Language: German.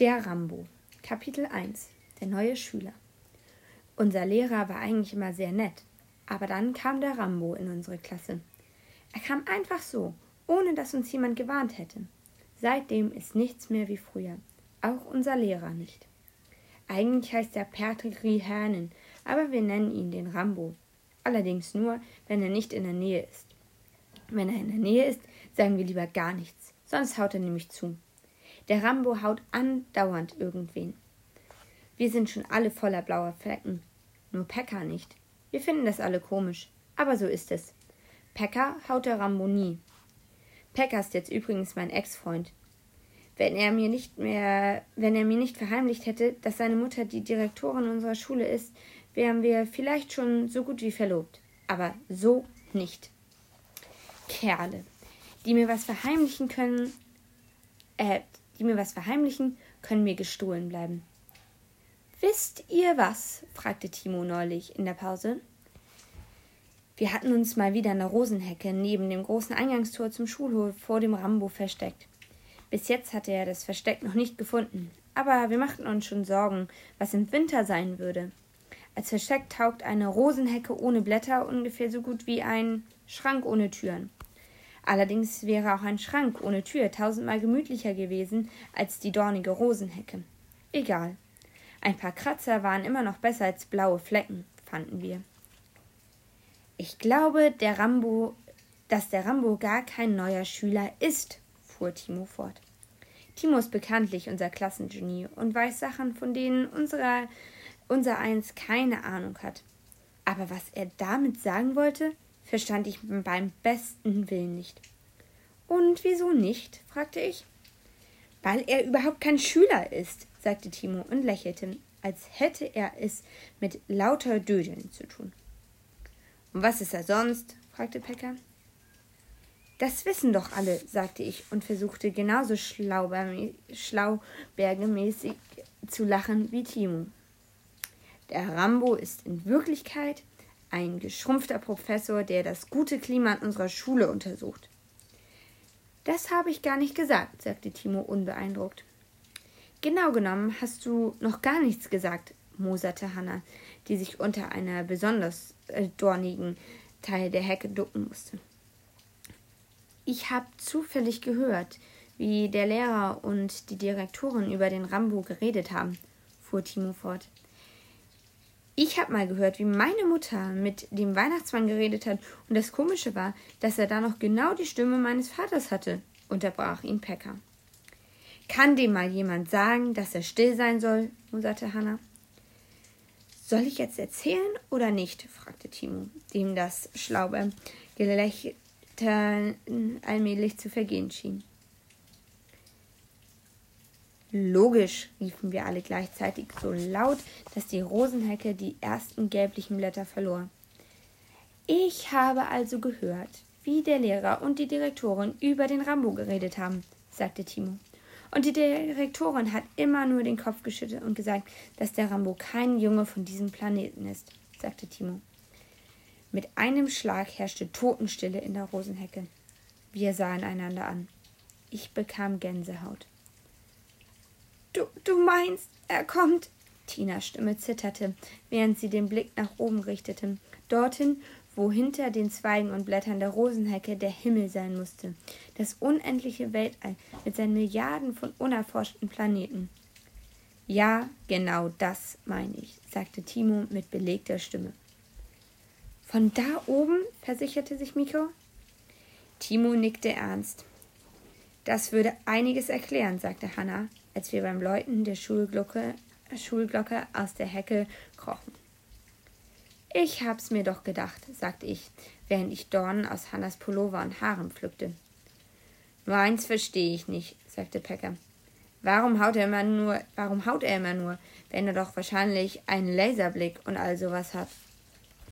Der Rambo. Kapitel 1. Der neue Schüler. Unser Lehrer war eigentlich immer sehr nett, aber dann kam der Rambo in unsere Klasse. Er kam einfach so, ohne dass uns jemand gewarnt hätte. Seitdem ist nichts mehr wie früher, auch unser Lehrer nicht. Eigentlich heißt er Patrick Rihanen, aber wir nennen ihn den Rambo. Allerdings nur, wenn er nicht in der Nähe ist. Wenn er in der Nähe ist, sagen wir lieber gar nichts, sonst haut er nämlich zu. Der Rambo haut andauernd irgendwen. Wir sind schon alle voller blauer Flecken. Nur Pekka nicht. Wir finden das alle komisch. Aber so ist es. Pekka haut der Rambo nie. Pekka ist jetzt übrigens mein Ex-Freund. Wenn er mir nicht mehr, wenn er mir nicht verheimlicht hätte, dass seine Mutter die Direktorin unserer Schule ist, wären wir vielleicht schon so gut wie verlobt. Aber so nicht. Kerle, die mir was verheimlichen können, äh, die mir was verheimlichen, können mir gestohlen bleiben. Wisst ihr was? fragte Timo neulich in der Pause. Wir hatten uns mal wieder in der Rosenhecke neben dem großen Eingangstor zum Schulhof vor dem Rambo versteckt. Bis jetzt hatte er das Versteck noch nicht gefunden, aber wir machten uns schon Sorgen, was im Winter sein würde. Als Versteck taugt eine Rosenhecke ohne Blätter ungefähr so gut wie ein Schrank ohne Türen. Allerdings wäre auch ein Schrank ohne Tür tausendmal gemütlicher gewesen als die dornige Rosenhecke. Egal. Ein paar Kratzer waren immer noch besser als blaue Flecken, fanden wir. Ich glaube, der Rambo, dass der Rambo gar kein neuer Schüler ist, fuhr Timo fort. Timo ist bekanntlich unser Klassengenie und weiß Sachen, von denen unserer, unser eins keine Ahnung hat. Aber was er damit sagen wollte, verstand ich beim besten Willen nicht. Und wieso nicht? fragte ich. Weil er überhaupt kein Schüler ist, sagte Timo und lächelte, als hätte er es mit lauter Dödeln zu tun. Und was ist er sonst? fragte Pekka. Das wissen doch alle, sagte ich und versuchte genauso schlaubergemäßig zu lachen wie Timo. Der Rambo ist in Wirklichkeit ein geschrumpfter Professor, der das gute Klima an unserer Schule untersucht. Das habe ich gar nicht gesagt, sagte Timo unbeeindruckt. Genau genommen hast du noch gar nichts gesagt, moserte Hanna, die sich unter einer besonders äh, dornigen Teil der Hecke ducken musste. Ich habe zufällig gehört, wie der Lehrer und die Direktorin über den Rambo geredet haben, fuhr Timo fort. Ich habe mal gehört, wie meine Mutter mit dem Weihnachtsmann geredet hat, und das Komische war, dass er da noch genau die Stimme meines Vaters hatte, unterbrach ihn Pekka. Kann dem mal jemand sagen, dass er still sein soll? musterte Hanna. Soll ich jetzt erzählen oder nicht? fragte Timo, dem das schlaue Gelächter allmählich zu vergehen schien. Logisch, riefen wir alle gleichzeitig so laut, dass die Rosenhecke die ersten gelblichen Blätter verlor. Ich habe also gehört, wie der Lehrer und die Direktorin über den Rambo geredet haben, sagte Timo. Und die Direktorin hat immer nur den Kopf geschüttelt und gesagt, dass der Rambo kein Junge von diesem Planeten ist, sagte Timo. Mit einem Schlag herrschte Totenstille in der Rosenhecke. Wir sahen einander an. Ich bekam Gänsehaut. Du, du meinst, er kommt. Tinas Stimme zitterte, während sie den Blick nach oben richtete, dorthin, wo hinter den Zweigen und Blättern der Rosenhecke der Himmel sein musste, das unendliche Weltall mit seinen Milliarden von unerforschten Planeten. Ja, genau das meine ich, sagte Timo mit belegter Stimme. Von da oben? versicherte sich Miko. Timo nickte ernst. Das würde einiges erklären, sagte Hanna, als wir beim Läuten der Schulglocke, Schulglocke aus der Hecke krochen. Ich hab's mir doch gedacht, sagte ich, während ich Dornen aus Hannas Pullover und Haaren pflückte. Nur eins verstehe ich nicht, sagte Pecker. Warum haut er immer nur, warum haut er immer nur, wenn er doch wahrscheinlich einen Laserblick und all sowas hat?